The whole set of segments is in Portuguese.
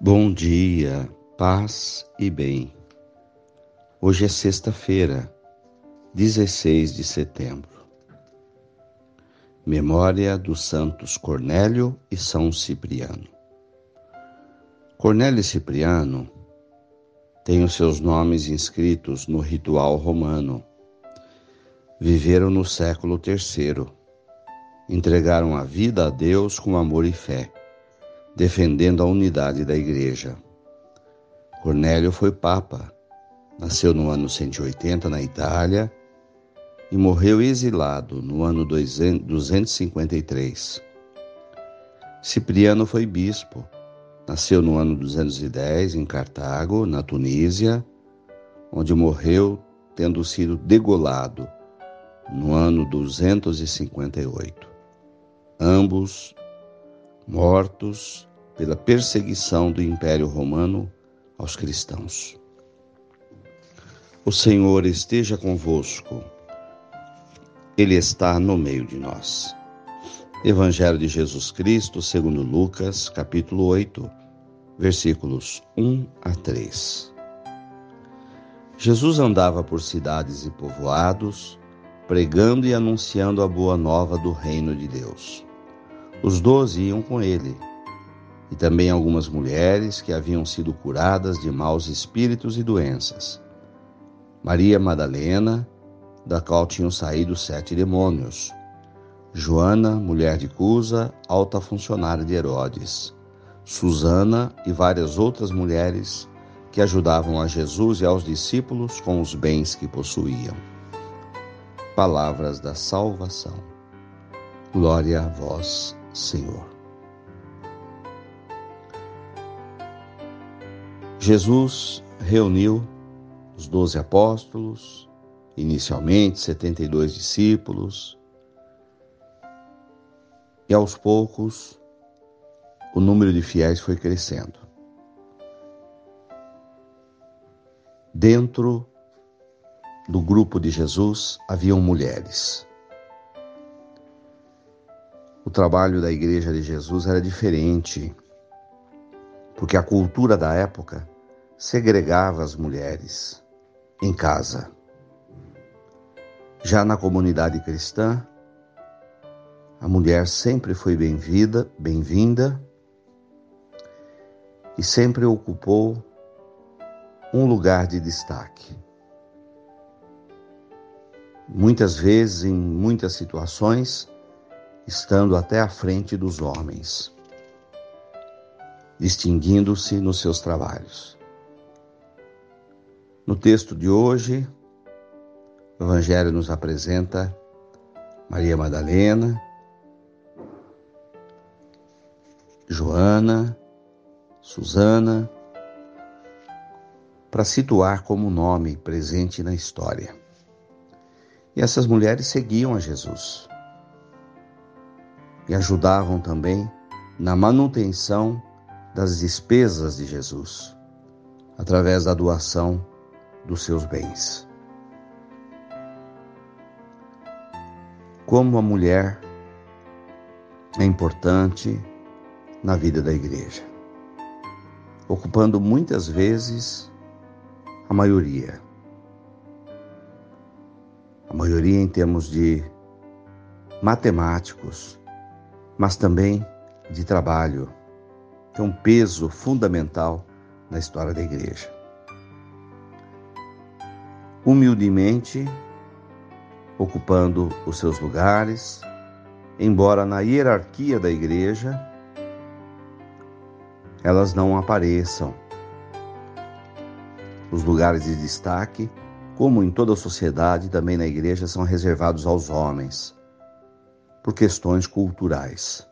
Bom dia, paz e bem. Hoje é sexta-feira, 16 de setembro. Memória dos santos Cornélio e São Cipriano. Cornélio e Cipriano têm os seus nomes inscritos no ritual romano. Viveram no século III. Entregaram a vida a Deus com amor e fé defendendo a unidade da Igreja. Cornélio foi Papa, nasceu no ano 180 na Itália e morreu exilado no ano 253. Cipriano foi bispo, nasceu no ano 210 em Cartago, na Tunísia, onde morreu tendo sido degolado no ano 258. Ambos mortos pela perseguição do Império Romano aos cristãos. O Senhor esteja convosco, Ele está no meio de nós. Evangelho de Jesus Cristo, segundo Lucas, capítulo 8, versículos 1 a 3. Jesus andava por cidades e povoados, pregando e anunciando a boa nova do reino de Deus. Os doze iam com ele, e também algumas mulheres que haviam sido curadas de maus espíritos e doenças. Maria Madalena, da qual tinham saído sete demônios. Joana, mulher de Cusa, alta funcionária de Herodes. Susana e várias outras mulheres que ajudavam a Jesus e aos discípulos com os bens que possuíam. Palavras da salvação. Glória a vós, Senhor. Jesus reuniu os doze apóstolos, inicialmente 72 discípulos, e aos poucos o número de fiéis foi crescendo. Dentro do grupo de Jesus haviam mulheres o trabalho da Igreja de Jesus era diferente, porque a cultura da época segregava as mulheres em casa. Já na comunidade cristã, a mulher sempre foi bem-vinda, bem-vinda e sempre ocupou um lugar de destaque. Muitas vezes, em muitas situações, estando até à frente dos homens, distinguindo-se nos seus trabalhos. No texto de hoje, o Evangelho nos apresenta Maria Madalena, Joana, Susana, para situar como nome presente na história. E essas mulheres seguiam a Jesus e ajudavam também na manutenção das despesas de Jesus, através da doação dos seus bens. Como a mulher é importante na vida da igreja, ocupando muitas vezes a maioria. A maioria em termos de matemáticos, mas também de trabalho, que é um peso fundamental na história da igreja. Humildemente, ocupando os seus lugares, embora na hierarquia da igreja elas não apareçam. Os lugares de destaque, como em toda a sociedade, também na igreja, são reservados aos homens por questões culturais.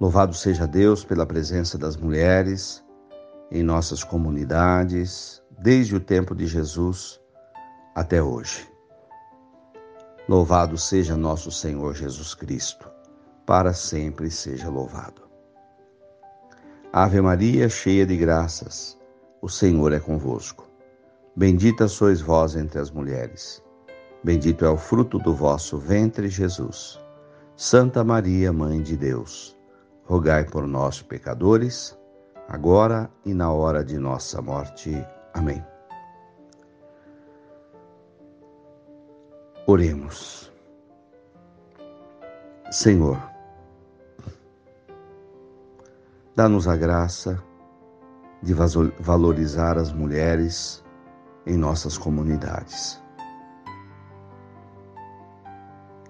Louvado seja Deus pela presença das mulheres em nossas comunidades, desde o tempo de Jesus até hoje. Louvado seja nosso Senhor Jesus Cristo, para sempre seja louvado. Ave Maria, cheia de graças, o Senhor é convosco. Bendita sois vós entre as mulheres Bendito é o fruto do vosso ventre, Jesus. Santa Maria, Mãe de Deus, rogai por nós, pecadores, agora e na hora de nossa morte. Amém. Oremos. Senhor, dá-nos a graça de valorizar as mulheres em nossas comunidades.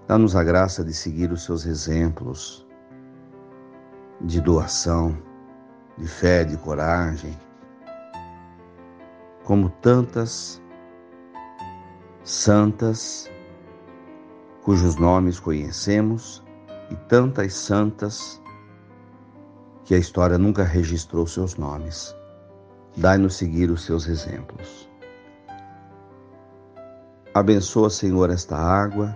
Dá-nos a graça de seguir os seus exemplos de doação, de fé, de coragem, como tantas santas cujos nomes conhecemos e tantas santas que a história nunca registrou seus nomes. Dai-nos seguir os seus exemplos. Abençoa, Senhor, esta água